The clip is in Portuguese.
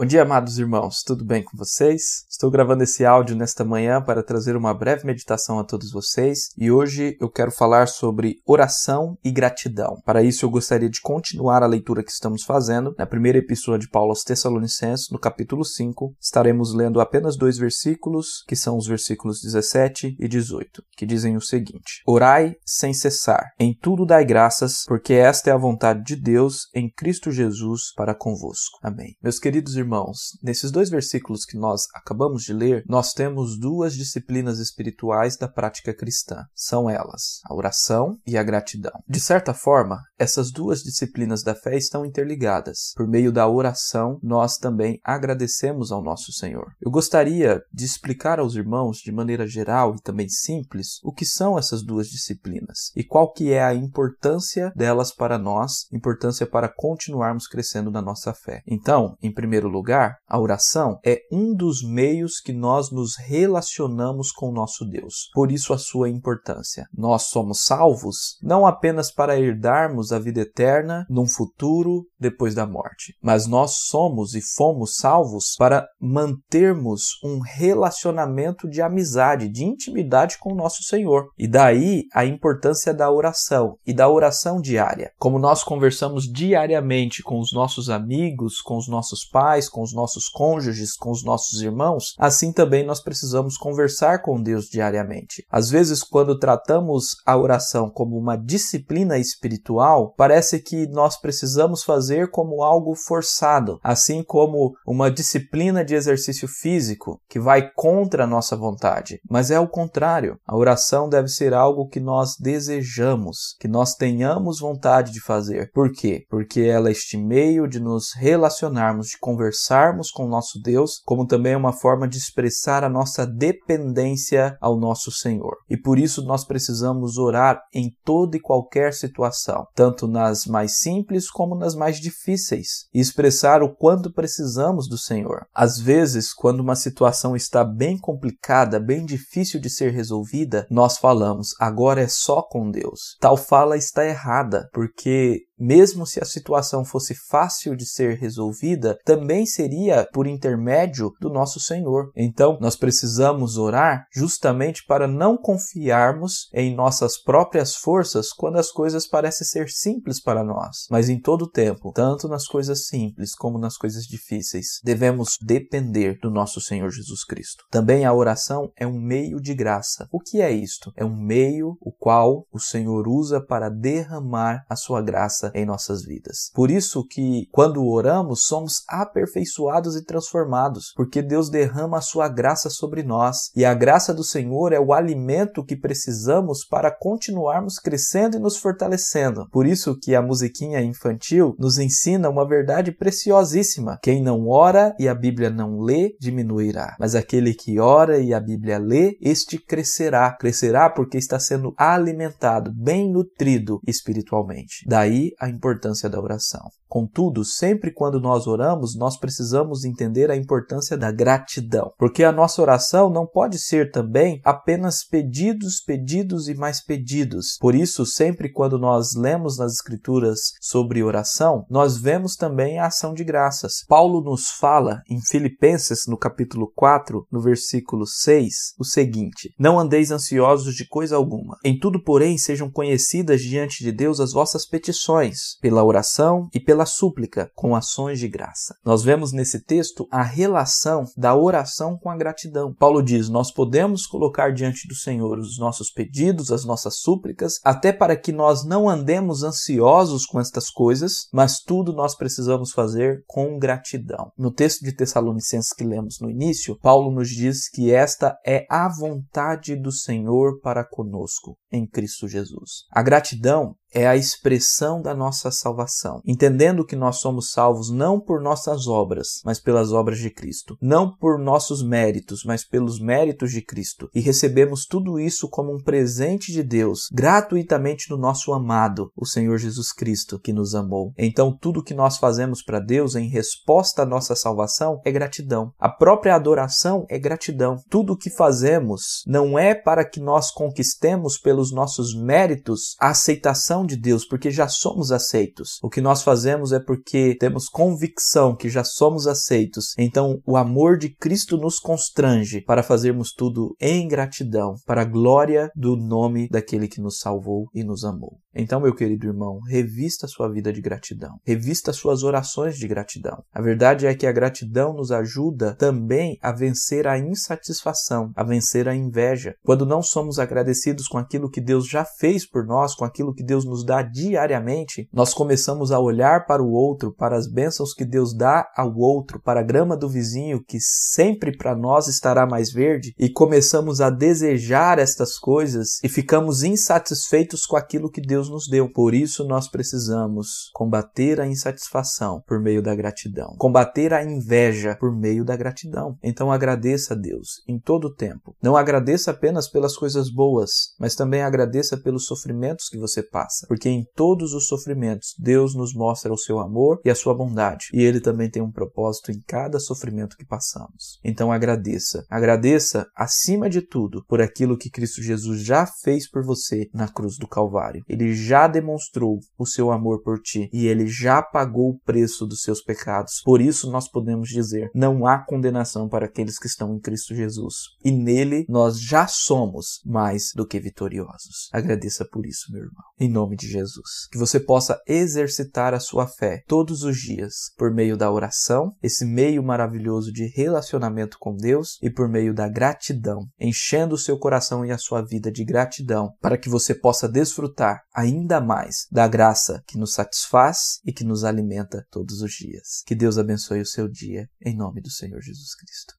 Bom dia, amados irmãos, tudo bem com vocês? Estou gravando esse áudio nesta manhã para trazer uma breve meditação a todos vocês e hoje eu quero falar sobre oração e gratidão. Para isso, eu gostaria de continuar a leitura que estamos fazendo na primeira epístola de Paulo aos Tessalonicenses, no capítulo 5. Estaremos lendo apenas dois versículos, que são os versículos 17 e 18, que dizem o seguinte: Orai sem cessar, em tudo dai graças, porque esta é a vontade de Deus em Cristo Jesus para convosco. Amém. Meus queridos irmãos, irmãos, nesses dois versículos que nós acabamos de ler, nós temos duas disciplinas espirituais da prática cristã. São elas a oração e a gratidão. De certa forma, essas duas disciplinas da fé estão interligadas. Por meio da oração, nós também agradecemos ao nosso Senhor. Eu gostaria de explicar aos irmãos, de maneira geral e também simples, o que são essas duas disciplinas e qual que é a importância delas para nós, importância para continuarmos crescendo na nossa fé. Então, em primeiro lugar, lugar, a oração é um dos meios que nós nos relacionamos com nosso Deus. Por isso a sua importância. Nós somos salvos não apenas para herdarmos a vida eterna num futuro depois da morte, mas nós somos e fomos salvos para mantermos um relacionamento de amizade, de intimidade com o nosso Senhor. E daí a importância da oração e da oração diária. Como nós conversamos diariamente com os nossos amigos, com os nossos pais, com os nossos cônjuges, com os nossos irmãos, assim também nós precisamos conversar com Deus diariamente. Às vezes, quando tratamos a oração como uma disciplina espiritual, parece que nós precisamos fazer como algo forçado, assim como uma disciplina de exercício físico que vai contra a nossa vontade. Mas é o contrário. A oração deve ser algo que nós desejamos, que nós tenhamos vontade de fazer. Por quê? Porque ela é este meio de nos relacionarmos, de conversar conversarmos com o nosso Deus, como também é uma forma de expressar a nossa dependência ao nosso Senhor. E por isso nós precisamos orar em toda e qualquer situação, tanto nas mais simples como nas mais difíceis, e expressar o quanto precisamos do Senhor. Às vezes, quando uma situação está bem complicada, bem difícil de ser resolvida, nós falamos: agora é só com Deus. Tal fala está errada, porque mesmo se a situação fosse fácil de ser resolvida, também seria por intermédio do nosso Senhor. Então, nós precisamos orar justamente para não confiarmos em nossas próprias forças quando as coisas parecem ser simples para nós, mas em todo o tempo, tanto nas coisas simples como nas coisas difíceis, devemos depender do nosso Senhor Jesus Cristo. Também a oração é um meio de graça. O que é isto? É um meio o qual o Senhor usa para derramar a sua graça em nossas vidas. Por isso que quando oramos somos aperfeiçoados e transformados, porque Deus derrama a sua graça sobre nós, e a graça do Senhor é o alimento que precisamos para continuarmos crescendo e nos fortalecendo. Por isso que a musiquinha infantil nos ensina uma verdade preciosíssima: quem não ora e a Bíblia não lê, diminuirá, mas aquele que ora e a Bíblia lê, este crescerá, crescerá porque está sendo alimentado, bem nutrido espiritualmente. Daí a importância da oração. Contudo, sempre quando nós oramos, nós precisamos entender a importância da gratidão, porque a nossa oração não pode ser também apenas pedidos, pedidos e mais pedidos. Por isso, sempre quando nós lemos nas Escrituras sobre oração, nós vemos também a ação de graças. Paulo nos fala em Filipenses, no capítulo 4, no versículo 6, o seguinte: Não andeis ansiosos de coisa alguma. Em tudo, porém, sejam conhecidas diante de Deus as vossas petições, pela oração e pela pela súplica com ações de graça. Nós vemos nesse texto a relação da oração com a gratidão. Paulo diz: Nós podemos colocar diante do Senhor os nossos pedidos, as nossas súplicas, até para que nós não andemos ansiosos com estas coisas, mas tudo nós precisamos fazer com gratidão. No texto de Tessalonicenses que lemos no início, Paulo nos diz que esta é a vontade do Senhor para conosco em Cristo Jesus. A gratidão é a expressão da nossa salvação, entendendo que nós somos salvos não por nossas obras, mas pelas obras de Cristo, não por nossos méritos, mas pelos méritos de Cristo, e recebemos tudo isso como um presente de Deus, gratuitamente no nosso amado, o Senhor Jesus Cristo, que nos amou. Então, tudo que nós fazemos para Deus em resposta à nossa salvação é gratidão. A própria adoração é gratidão. Tudo o que fazemos não é para que nós conquistemos pelo pelos nossos méritos a aceitação de Deus, porque já somos aceitos. O que nós fazemos é porque temos convicção que já somos aceitos. Então, o amor de Cristo nos constrange para fazermos tudo em gratidão, para a glória do nome daquele que nos salvou e nos amou. Então, meu querido irmão, revista sua vida de gratidão. Revista suas orações de gratidão. A verdade é que a gratidão nos ajuda também a vencer a insatisfação, a vencer a inveja. Quando não somos agradecidos com aquilo que Deus já fez por nós, com aquilo que Deus nos dá diariamente, nós começamos a olhar para o outro, para as bênçãos que Deus dá ao outro, para a grama do vizinho que sempre para nós estará mais verde, e começamos a desejar estas coisas e ficamos insatisfeitos com aquilo que Deus nos deu. Por isso nós precisamos combater a insatisfação por meio da gratidão, combater a inveja por meio da gratidão. Então agradeça a Deus em todo o tempo. Não agradeça apenas pelas coisas boas, mas também agradeça pelos sofrimentos que você passa, porque em todos os sofrimentos Deus nos mostra o seu amor e a sua bondade, e ele também tem um propósito em cada sofrimento que passamos. Então agradeça. Agradeça acima de tudo por aquilo que Cristo Jesus já fez por você na cruz do Calvário. Já demonstrou o seu amor por ti e ele já pagou o preço dos seus pecados. Por isso nós podemos dizer: não há condenação para aqueles que estão em Cristo Jesus. E nele nós já somos mais do que vitoriosos. Agradeça por isso, meu irmão. Em nome de Jesus. Que você possa exercitar a sua fé todos os dias por meio da oração, esse meio maravilhoso de relacionamento com Deus e por meio da gratidão, enchendo o seu coração e a sua vida de gratidão, para que você possa desfrutar ainda mais da graça que nos satisfaz e que nos alimenta todos os dias. Que Deus abençoe o seu dia, em nome do Senhor Jesus Cristo.